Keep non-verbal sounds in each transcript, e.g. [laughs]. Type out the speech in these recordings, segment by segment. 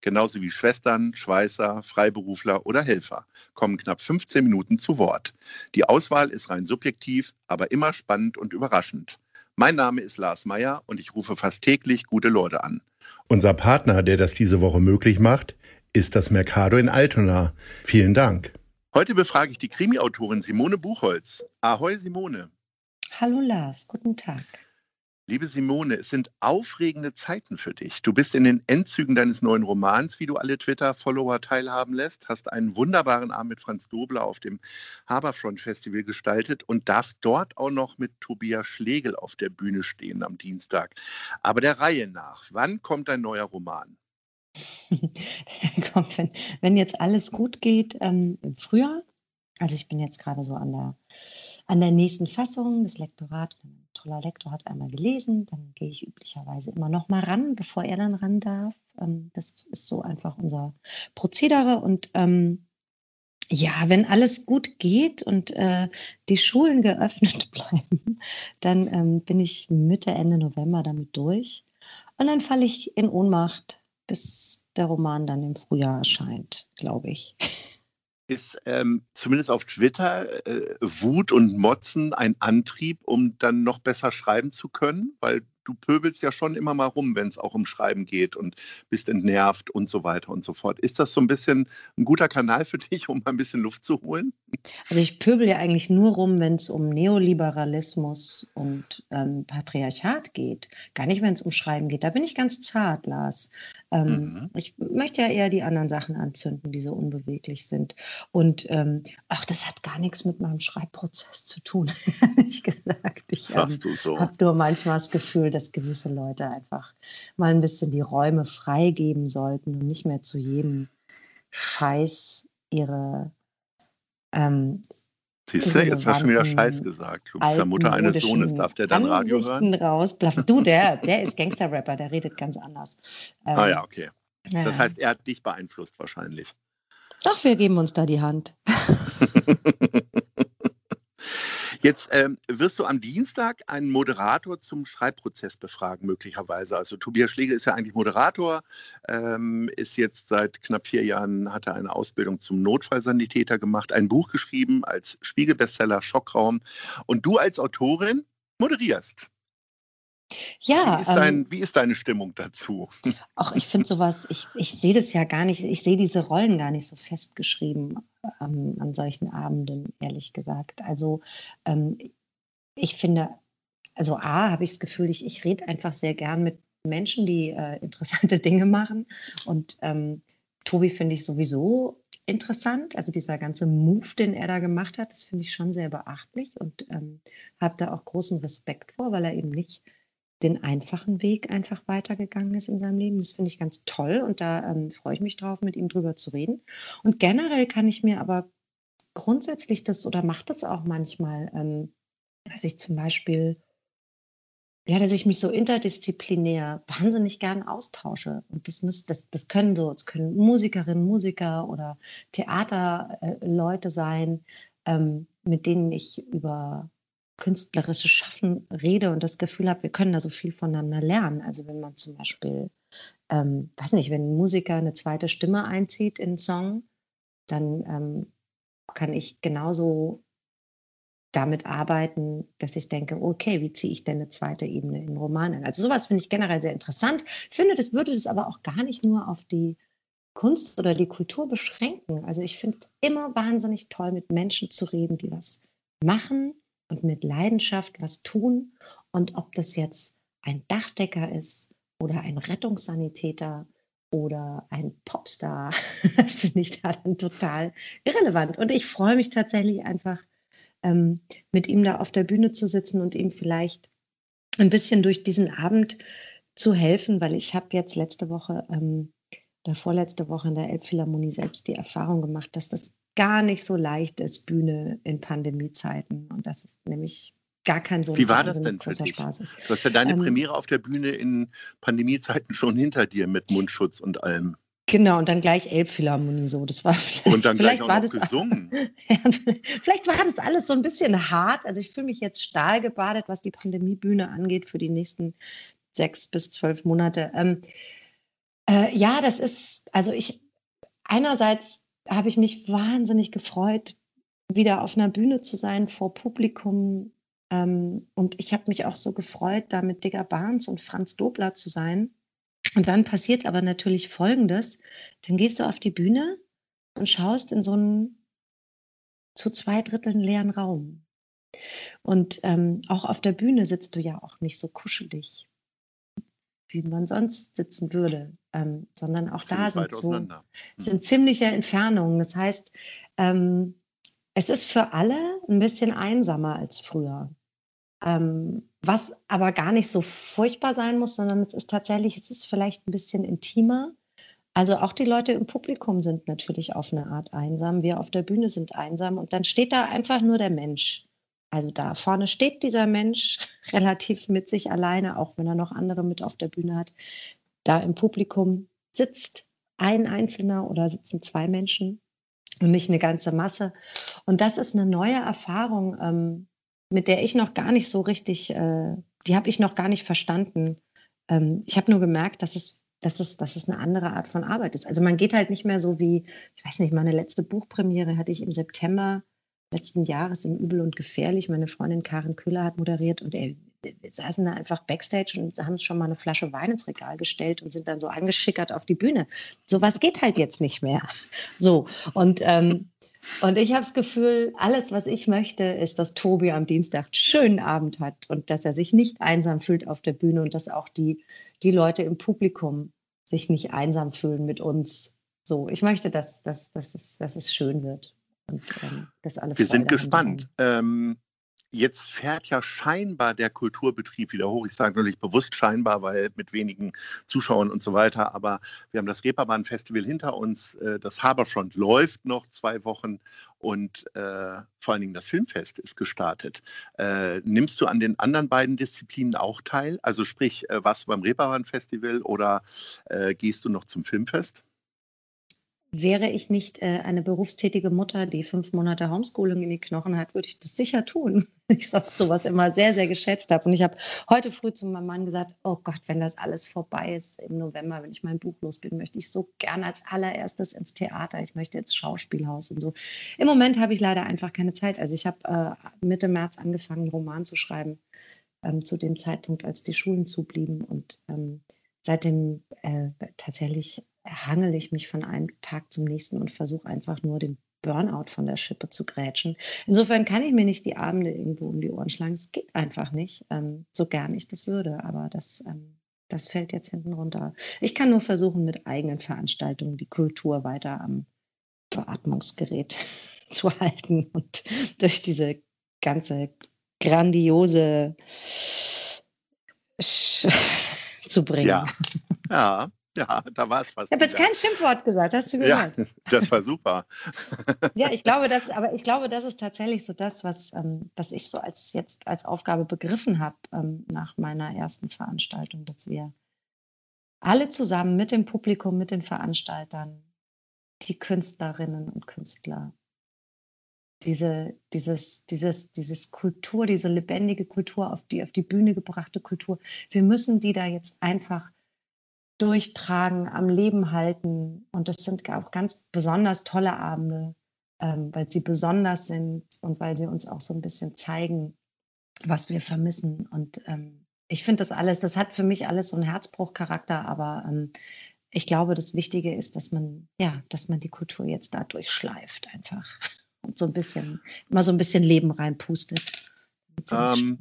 genauso wie Schwestern, Schweißer, Freiberufler oder Helfer, kommen knapp 15 Minuten zu Wort. Die Auswahl ist rein subjektiv, aber immer spannend und überraschend. Mein Name ist Lars Meyer und ich rufe fast täglich gute Leute an. Unser Partner, der das diese Woche möglich macht, ist das Mercado in Altona. Vielen Dank. Heute befrage ich die Krimi-Autorin Simone Buchholz. Ahoi, Simone. Hallo Lars, guten Tag. Liebe Simone, es sind aufregende Zeiten für dich. Du bist in den Endzügen deines neuen Romans, wie du alle Twitter-Follower teilhaben lässt, hast einen wunderbaren Abend mit Franz Dobler auf dem Haberfront Festival gestaltet und darfst dort auch noch mit Tobias Schlegel auf der Bühne stehen am Dienstag. Aber der Reihe nach, wann kommt dein neuer Roman? [laughs] Kommt, wenn, wenn, jetzt alles gut geht, ähm, im Frühjahr. Also ich bin jetzt gerade so an der, an der nächsten Fassung. Das Lektorat, ein toller Lektor hat einmal gelesen, dann gehe ich üblicherweise immer noch mal ran, bevor er dann ran darf. Ähm, das ist so einfach unser Prozedere und ähm, ja, wenn alles gut geht und äh, die Schulen geöffnet [laughs] bleiben, dann ähm, bin ich Mitte, Ende November damit durch. Und dann falle ich in Ohnmacht bis der Roman dann im Frühjahr erscheint, glaube ich. [laughs] Ist ähm, zumindest auf Twitter äh, Wut und Motzen ein Antrieb, um dann noch besser schreiben zu können? Weil du pöbelst ja schon immer mal rum, wenn es auch um Schreiben geht und bist entnervt und so weiter und so fort. Ist das so ein bisschen ein guter Kanal für [laughs] dich, um mal ein bisschen Luft zu holen? Also ich pöbel ja eigentlich nur rum, wenn es um Neoliberalismus und ähm, Patriarchat geht. Gar nicht, wenn es um Schreiben geht. Da bin ich ganz zart, Lars. Ähm, mhm. Ich möchte ja eher die anderen Sachen anzünden, die so unbeweglich sind. Und ähm, ach, das hat gar nichts mit meinem Schreibprozess zu tun, [laughs] ehrlich gesagt. Ich ähm, so. habe nur manchmal das Gefühl, dass gewisse Leute einfach mal ein bisschen die Räume freigeben sollten und nicht mehr zu jedem Scheiß ihre ähm, Siehst du, jetzt hast du schon wieder Scheiß gesagt. Du bist ja Mutter eines Sohnes. Darf der dann Radio hören? Rausblaffen. Du, der, der ist Gangster-Rapper, der redet ganz anders. Ähm, ah ja, okay. Das heißt, er hat dich beeinflusst wahrscheinlich. Doch, wir geben uns da die Hand. [laughs] Jetzt ähm, wirst du am Dienstag einen Moderator zum Schreibprozess befragen, möglicherweise. Also Tobias Schläger ist ja eigentlich Moderator, ähm, ist jetzt seit knapp vier Jahren, hat er eine Ausbildung zum Notfallsanitäter gemacht, ein Buch geschrieben als Spiegelbestseller Schockraum. Und du als Autorin moderierst. Ja. Wie ist, dein, ähm, wie ist, deine Stimmung dazu? Ach, ich finde sowas, ich, ich sehe das ja gar nicht, ich sehe diese Rollen gar nicht so festgeschrieben ähm, an solchen Abenden, ehrlich gesagt. Also ähm, ich finde, also A, habe ich das Gefühl, ich, ich rede einfach sehr gern mit Menschen, die äh, interessante [laughs] Dinge machen. Und ähm, Tobi finde ich sowieso interessant. Also dieser ganze Move, den er da gemacht hat, das finde ich schon sehr beachtlich und ähm, habe da auch großen Respekt vor, weil er eben nicht den einfachen Weg einfach weitergegangen ist in seinem Leben. Das finde ich ganz toll und da ähm, freue ich mich drauf, mit ihm drüber zu reden. Und generell kann ich mir aber grundsätzlich das oder macht das auch manchmal, ähm, dass ich zum Beispiel, ja, dass ich mich so interdisziplinär wahnsinnig gern austausche. Und das müsst, das, das können so, es können Musikerinnen, Musiker oder Theaterleute äh, sein, ähm, mit denen ich über künstlerisches Schaffen rede und das Gefühl habe, wir können da so viel voneinander lernen. Also wenn man zum Beispiel, ähm, weiß nicht, wenn ein Musiker eine zweite Stimme einzieht in einen Song, dann ähm, kann ich genauso damit arbeiten, dass ich denke, okay, wie ziehe ich denn eine zweite Ebene in Romanen? Also sowas finde ich generell sehr interessant. Ich finde, das würde es aber auch gar nicht nur auf die Kunst oder die Kultur beschränken. Also ich finde es immer wahnsinnig toll, mit Menschen zu reden, die was machen, und mit Leidenschaft was tun. Und ob das jetzt ein Dachdecker ist oder ein Rettungssanitäter oder ein Popstar, [laughs] das finde ich da dann total irrelevant. Und ich freue mich tatsächlich einfach, ähm, mit ihm da auf der Bühne zu sitzen und ihm vielleicht ein bisschen durch diesen Abend zu helfen, weil ich habe jetzt letzte Woche ähm, oder vorletzte Woche in der Elbphilharmonie selbst die Erfahrung gemacht, dass das gar nicht so leicht ist, Bühne in Pandemiezeiten. Und das ist nämlich gar kein so Wie war das denn für dich? Spaß ist. Du hast ja deine Ähm, Premiere auf der Bühne in Pandemiezeiten schon hinter dir mit Mundschutz und allem. Genau, und dann gleich Elbphilharmonie so. Das war vielleicht, Und dann gleich vielleicht auch war das gesungen. [laughs] Vielleicht war das alles so ein bisschen hart. Also ich fühle mich jetzt stahlgebadet, was die Pandemiebühne angeht für die nächsten sechs bis zwölf Monate. Ähm, äh, ja, das ist, also ich, einerseits habe ich mich wahnsinnig gefreut, wieder auf einer Bühne zu sein vor Publikum. Ähm, und ich habe mich auch so gefreut, da mit Digger Barnes und Franz Dobler zu sein. Und dann passiert aber natürlich Folgendes. Dann gehst du auf die Bühne und schaust in so einen zu zwei Dritteln leeren Raum. Und ähm, auch auf der Bühne sitzt du ja auch nicht so kuschelig, wie man sonst sitzen würde, ähm, sondern auch da Ziemlich sind so auseinander. sind ziemliche Entfernungen. Das heißt, ähm, es ist für alle ein bisschen einsamer als früher. Ähm, was aber gar nicht so furchtbar sein muss, sondern es ist tatsächlich, es ist vielleicht ein bisschen intimer. Also auch die Leute im Publikum sind natürlich auf eine Art einsam. Wir auf der Bühne sind einsam und dann steht da einfach nur der Mensch. Also da vorne steht dieser Mensch [laughs] relativ mit sich alleine, auch wenn er noch andere mit auf der Bühne hat. Da im Publikum sitzt ein Einzelner oder sitzen zwei Menschen und nicht eine ganze Masse. Und das ist eine neue Erfahrung, ähm, mit der ich noch gar nicht so richtig, äh, die habe ich noch gar nicht verstanden. Ähm, ich habe nur gemerkt, dass es, dass, es, dass es eine andere Art von Arbeit ist. Also man geht halt nicht mehr so wie, ich weiß nicht, meine letzte Buchpremiere hatte ich im September letzten Jahres im Übel und Gefährlich. Meine Freundin Karin Köhler hat moderiert und ey, wir saßen da einfach backstage und haben schon mal eine Flasche Wein ins Regal gestellt und sind dann so angeschickert auf die Bühne. Sowas geht halt jetzt nicht mehr. So, und, ähm, und ich habe das Gefühl, alles, was ich möchte, ist, dass Tobi am Dienstag einen schönen Abend hat und dass er sich nicht einsam fühlt auf der Bühne und dass auch die, die Leute im Publikum sich nicht einsam fühlen mit uns. So, ich möchte, dass, dass, dass, es, dass es schön wird. Und, ähm, dass alle Wir Freude sind gespannt. Ähm, jetzt fährt ja scheinbar der Kulturbetrieb wieder hoch. Ich sage natürlich bewusst scheinbar, weil mit wenigen Zuschauern und so weiter. Aber wir haben das Reeperbahn-Festival hinter uns. Äh, das Harbourfront läuft noch zwei Wochen und äh, vor allen Dingen das Filmfest ist gestartet. Äh, nimmst du an den anderen beiden Disziplinen auch teil? Also sprich, äh, warst du beim Reeperbahn-Festival oder äh, gehst du noch zum Filmfest? Wäre ich nicht äh, eine berufstätige Mutter, die fünf Monate Homeschooling in die Knochen hat, würde ich das sicher tun. [laughs] Ich sonst sowas immer sehr, sehr geschätzt habe. Und ich habe heute früh zu meinem Mann gesagt, oh Gott, wenn das alles vorbei ist im November, wenn ich mein Buch los bin, möchte ich so gern als allererstes ins Theater. Ich möchte jetzt Schauspielhaus und so. Im Moment habe ich leider einfach keine Zeit. Also ich habe äh, Mitte März angefangen, einen Roman zu schreiben, ähm, zu dem Zeitpunkt, als die Schulen zublieben. Und ähm, seitdem äh, tatsächlich hangel ich mich von einem Tag zum nächsten und versuche einfach nur den Burnout von der Schippe zu grätschen. Insofern kann ich mir nicht die Abende irgendwo um die Ohren schlagen. Es geht einfach nicht, ähm, so gern ich das würde. Aber das, ähm, das fällt jetzt hinten runter. Ich kann nur versuchen, mit eigenen Veranstaltungen die Kultur weiter am Beatmungsgerät [laughs] zu halten und durch diese ganze grandiose Sch [laughs] zu bringen. Ja, ja, ja, da war es was. Ich habe jetzt kein Schimpfwort gesagt, hast du Ja, gehört? [laughs] das war super. Ja, ich glaube, das, aber ich glaube, das ist tatsächlich so das, was, ähm, was ich so als jetzt als Aufgabe begriffen habe ähm, nach meiner ersten Veranstaltung, dass wir alle zusammen mit dem Publikum, mit den Veranstaltern, die Künstlerinnen und Künstler, diese, dieses, dieses, dieses Kultur, diese lebendige Kultur, auf die, auf die Bühne gebrachte Kultur, wir müssen die da jetzt einfach durchtragen, am Leben halten. Und das sind auch ganz besonders tolle Abende, ähm, weil sie besonders sind und weil sie uns auch so ein bisschen zeigen, was wir vermissen. Und ähm, ich finde das alles, das hat für mich alles so einen Herzbruchcharakter, aber ähm, ich glaube, das Wichtige ist, dass man, ja, dass man die Kultur jetzt da durchschleift einfach und so ein bisschen, immer so ein bisschen Leben reinpustet. Ähm,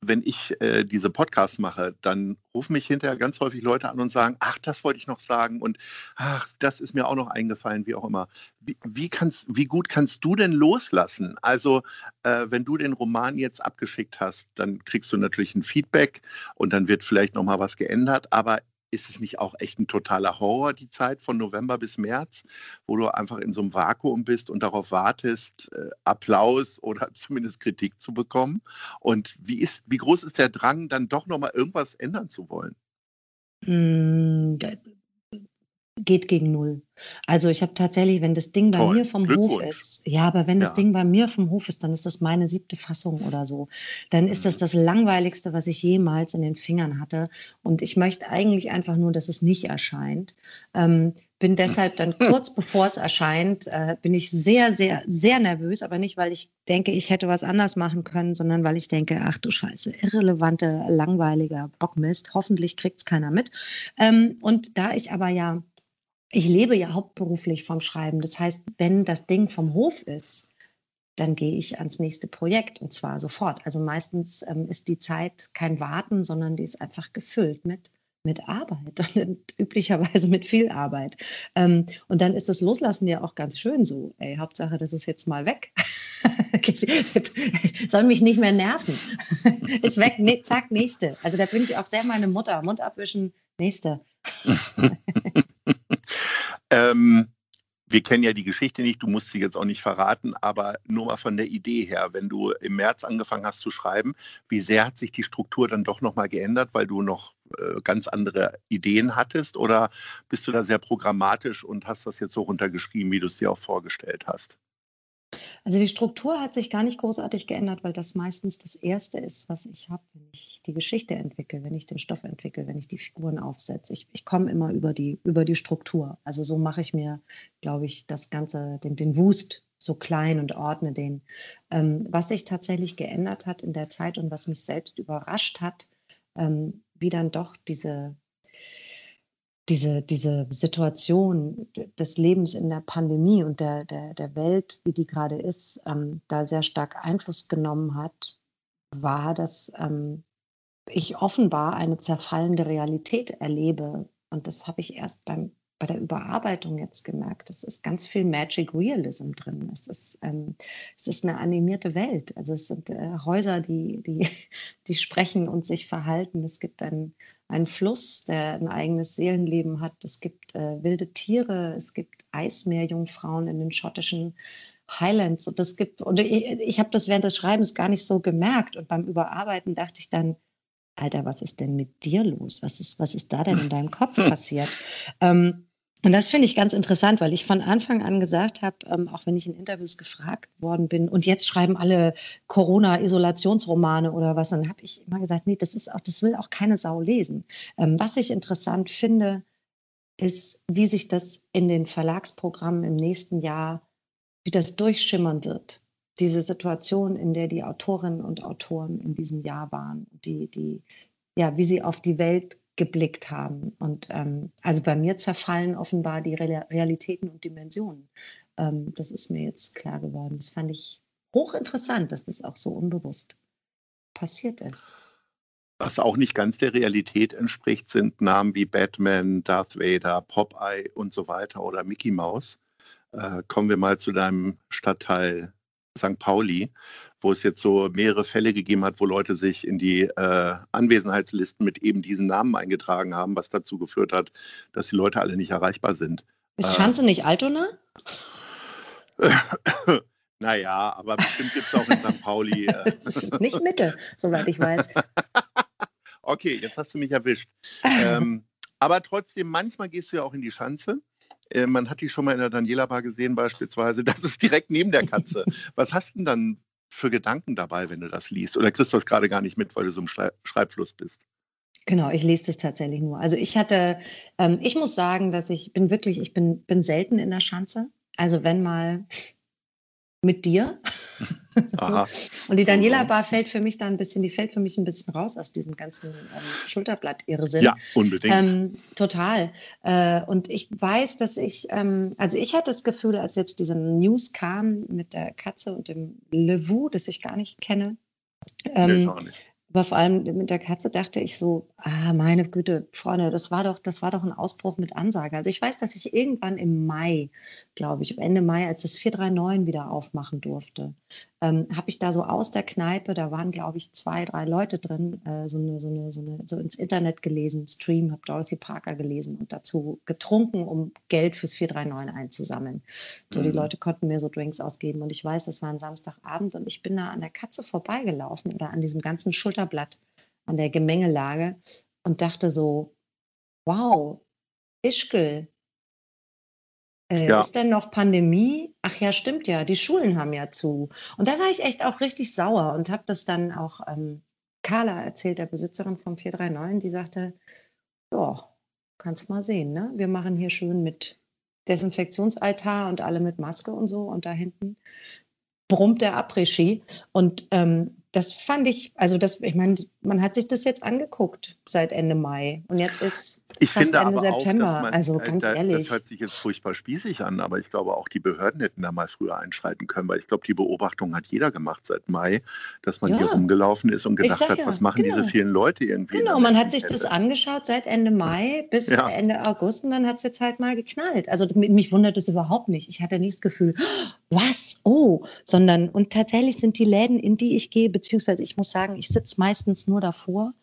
wenn ich äh, diese Podcasts mache, dann rufen mich hinterher ganz häufig Leute an und sagen, ach, das wollte ich noch sagen und ach, das ist mir auch noch eingefallen, wie auch immer. Wie, wie, kannst, wie gut kannst du denn loslassen? Also, äh, wenn du den Roman jetzt abgeschickt hast, dann kriegst du natürlich ein Feedback und dann wird vielleicht noch mal was geändert, aber ist es nicht auch echt ein totaler Horror, die Zeit von November bis März, wo du einfach in so einem Vakuum bist und darauf wartest, äh, Applaus oder [laughs] zumindest Kritik zu bekommen? Und wie, ist, wie groß ist der Drang, dann doch nochmal irgendwas ändern zu wollen? Hm, geht gegen null. Also ich habe tatsächlich, wenn das Ding bei Toll. mir vom Hof ist, ja, aber wenn das Ja. Ding bei mir vom Hof ist, dann ist das meine siebte Fassung oder so. Dann ist das Mhm. das langweiligste, was ich jemals in den Fingern hatte. Und ich möchte eigentlich einfach nur, dass es nicht erscheint. Ähm, bin deshalb dann kurz bevor es erscheint, äh, bin ich sehr, sehr, sehr nervös, aber nicht, weil ich denke, ich hätte was anders machen können, sondern weil ich denke, ach du Scheiße, irrelevante, langweiliger Bockmist. Hoffentlich kriegt es keiner mit. Ähm, und da ich aber ja ich lebe ja hauptberuflich vom Schreiben. Das heißt, wenn das Ding vom Hof ist, dann gehe ich ans nächste Projekt und zwar sofort. Also meistens ähm, ist die Zeit kein Warten, sondern die ist einfach gefüllt mit, mit Arbeit [laughs] und üblicherweise mit viel Arbeit. Ähm, und dann ist das Loslassen ja auch ganz schön so. Ey, Hauptsache, das ist jetzt mal weg. [laughs] Soll mich nicht mehr nerven. [laughs] ist weg, ne, zack, nächste. Also da bin ich auch sehr meine Mutter. Mund abwischen, nächste. Ähm, wir kennen ja die Geschichte nicht, du musst sie jetzt auch nicht verraten, aber nur mal von der Idee her, wenn du im März angefangen hast zu schreiben, wie sehr hat sich die Struktur dann doch nochmal geändert, weil du noch äh, ganz andere Ideen hattest oder bist du da sehr programmatisch und hast das jetzt so runtergeschrieben, wie du es dir auch vorgestellt hast? Also die Struktur hat sich gar nicht großartig geändert, weil das meistens das Erste ist, was ich habe, wenn ich die Geschichte entwickle, wenn ich den Stoff entwickle, wenn ich die Figuren aufsetze. Ich, ich komme immer über die, über die Struktur. Also so mache ich mir, glaube ich, das Ganze, den, den Wust so klein und ordne den. Ähm, was sich tatsächlich geändert hat in der Zeit und was mich selbst überrascht hat, ähm, wie dann doch diese diese, diese Situation des Lebens in der Pandemie und der, der, der Welt, wie die gerade ist, ähm, da sehr stark Einfluss genommen hat, war, dass ähm, ich offenbar eine zerfallende Realität erlebe. Und das habe ich erst beim, bei der Überarbeitung jetzt gemerkt. Es ist ganz viel Magic Realism drin. Es ist, ähm, es ist eine animierte Welt. Also es sind äh, Häuser, die, die, [laughs] die sprechen und sich verhalten. Es gibt ein ein Fluss, der ein eigenes Seelenleben hat. Es gibt äh, wilde Tiere, es gibt Eismeerjungfrauen in den schottischen Highlands. Und es gibt, und ich, ich habe das während des Schreibens gar nicht so gemerkt. Und beim Überarbeiten dachte ich dann, Alter, was ist denn mit dir los? Was ist, was ist da denn in deinem Kopf [laughs] passiert? Ähm, und das finde ich ganz interessant, weil ich von Anfang an gesagt habe, ähm, auch wenn ich in Interviews gefragt worden bin, und jetzt schreiben alle Corona-Isolationsromane oder was, dann habe ich immer gesagt, nee, das ist auch, das will auch keine Sau lesen. Ähm, was ich interessant finde, ist, wie sich das in den Verlagsprogrammen im nächsten Jahr, wie das durchschimmern wird. Diese Situation, in der die Autorinnen und Autoren in diesem Jahr waren, die, die, ja, wie sie auf die Welt geblickt haben. Und ähm, also bei mir zerfallen offenbar die Re Realitäten und Dimensionen. Ähm, das ist mir jetzt klar geworden. Das fand ich hochinteressant, dass das auch so unbewusst passiert ist. Was auch nicht ganz der Realität entspricht, sind Namen wie Batman, Darth Vader, Popeye und so weiter oder Mickey Mouse. Äh, kommen wir mal zu deinem Stadtteil St. Pauli, wo es jetzt so mehrere Fälle gegeben hat, wo Leute sich in die äh, Anwesenheitslisten mit eben diesen Namen eingetragen haben, was dazu geführt hat, dass die Leute alle nicht erreichbar sind. Ist Schanze nicht Altona? [laughs] naja, aber bestimmt gibt es auch in St. Pauli. Äh, [laughs] Das ist nicht Mitte, soweit ich weiß. [laughs] okay, jetzt hast du mich erwischt. Ähm, aber trotzdem, manchmal gehst du ja auch in die Schanze. Äh, man hat die schon mal in der Daniela Bar gesehen, beispielsweise. [laughs] Das ist direkt neben der Katze. Was hast du denn dann für Gedanken dabei, wenn du das liest? Oder kriegst du das gerade gar nicht mit, weil du so im Schrei Schreibfluss bist? Genau, ich lese das tatsächlich nur. Also ich hatte, ähm, ich muss sagen, dass ich bin wirklich, ich bin, bin selten in der Schanze. Also wenn mal mit dir. Aha. [laughs] Und die Daniela Bar fällt für mich da ein bisschen, die fällt für mich ein bisschen raus aus diesem ganzen ähm, Schulterblatt-Irrsinn. Ja, unbedingt. Ähm, total. Äh, und ich weiß, dass ich, ähm, also ich hatte das Gefühl, als jetzt diese News kam mit der Katze und dem Levu, das ich gar nicht kenne, nee, ähm, ich auch nicht. aber vor allem mit der Katze dachte ich so, Ah, meine Güte, Freunde, das war doch, das war doch ein Ausbruch mit Ansage. Also ich weiß, dass ich irgendwann im Mai, glaube ich, Ende Mai, als das 439 wieder aufmachen durfte, ähm, habe ich da so aus der Kneipe, da waren, glaube ich, zwei, drei Leute drin, äh, so, eine, so, eine, so, eine, so ins Internet gelesen, Stream, habe Dorothy Parker gelesen und dazu getrunken, um Geld fürs 439 einzusammeln. So, mhm. die Leute konnten mir so Drinks ausgeben und ich weiß, das war ein Samstagabend und ich bin da an der Katze vorbeigelaufen oder an diesem ganzen Schulterblatt an der Gemengelage und dachte so, wow, Ischgl, äh, ja. ist denn noch Pandemie? Ach ja, stimmt ja, die Schulen haben ja zu. Und da war ich echt auch richtig sauer und habe das dann auch ähm, Carla erzählt, der Besitzerin vom 439, die sagte, ja, kannst mal sehen, ne? Wir machen hier schön mit Desinfektionsaltar und alle mit Maske und so und da hinten brummt der Après-Ski. Und ähm, das fand ich, also das, ich meine, man hat sich das jetzt angeguckt seit Ende Mai und jetzt ist ich fast Ende September. Auch, man, also ganz da, ehrlich. Das hört sich jetzt furchtbar spießig an, aber ich glaube auch die Behörden hätten da mal früher einschreiten können, weil ich glaube, die Beobachtung hat jeder gemacht seit Mai, dass man ja. hier rumgelaufen ist und gedacht hat, ja, was machen genau. diese vielen Leute irgendwie. Genau, man hat sich das angeschaut seit Ende Mai bis ja. Ende August und dann hat es jetzt halt mal geknallt. Also mich wundert es überhaupt nicht. Ich hatte nicht das Gefühl, was, oh, sondern und tatsächlich sind die Läden, in die ich gehe, beziehungsweise ich muss sagen, ich sitze meistens nur davor,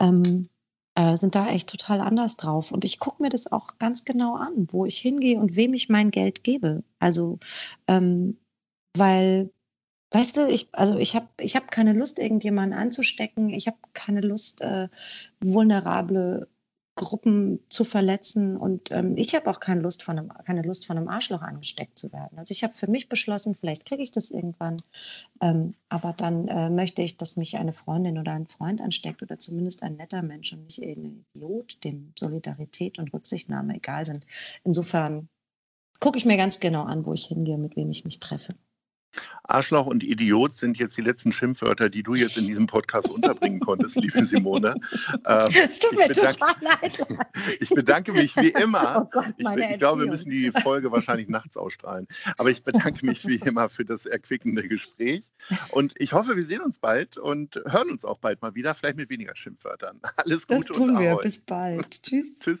ähm, äh, sind da echt total anders drauf. Und ich gucke mir das auch ganz genau an, wo ich hingehe und wem ich mein Geld gebe. Also, ähm, weil, weißt du, ich, also ich habe ich hab keine Lust, irgendjemanden anzustecken. Ich habe keine Lust, äh, vulnerable Gruppen zu verletzen. Und ähm, ich habe auch keine Lust, von einem, keine Lust, von einem Arschloch angesteckt zu werden. Also ich habe für mich beschlossen, vielleicht kriege ich das irgendwann, ähm, aber dann äh, möchte ich, dass mich eine Freundin oder ein Freund ansteckt oder zumindest ein netter Mensch und nicht irgendein Idiot, dem Solidarität und Rücksichtnahme egal sind. Insofern gucke ich mir ganz genau an, wo ich hingehe, mit wem ich mich treffe. Arschloch und Idiot sind jetzt die letzten Schimpfwörter, die du jetzt in diesem Podcast unterbringen konntest, liebe Simone. Ähm, [laughs] es tut mir bedanke, total leid. [laughs] Ich bedanke mich wie immer. Oh Gott, ich, ich glaube, wir müssen die Folge wahrscheinlich nachts ausstrahlen. Aber ich bedanke mich wie immer für das erquickende Gespräch. Und ich hoffe, wir sehen uns bald und hören uns auch bald mal wieder, vielleicht mit weniger Schimpfwörtern. Alles Gute das tun und wir. Bis bald. Tschüss. [laughs] Tschüss.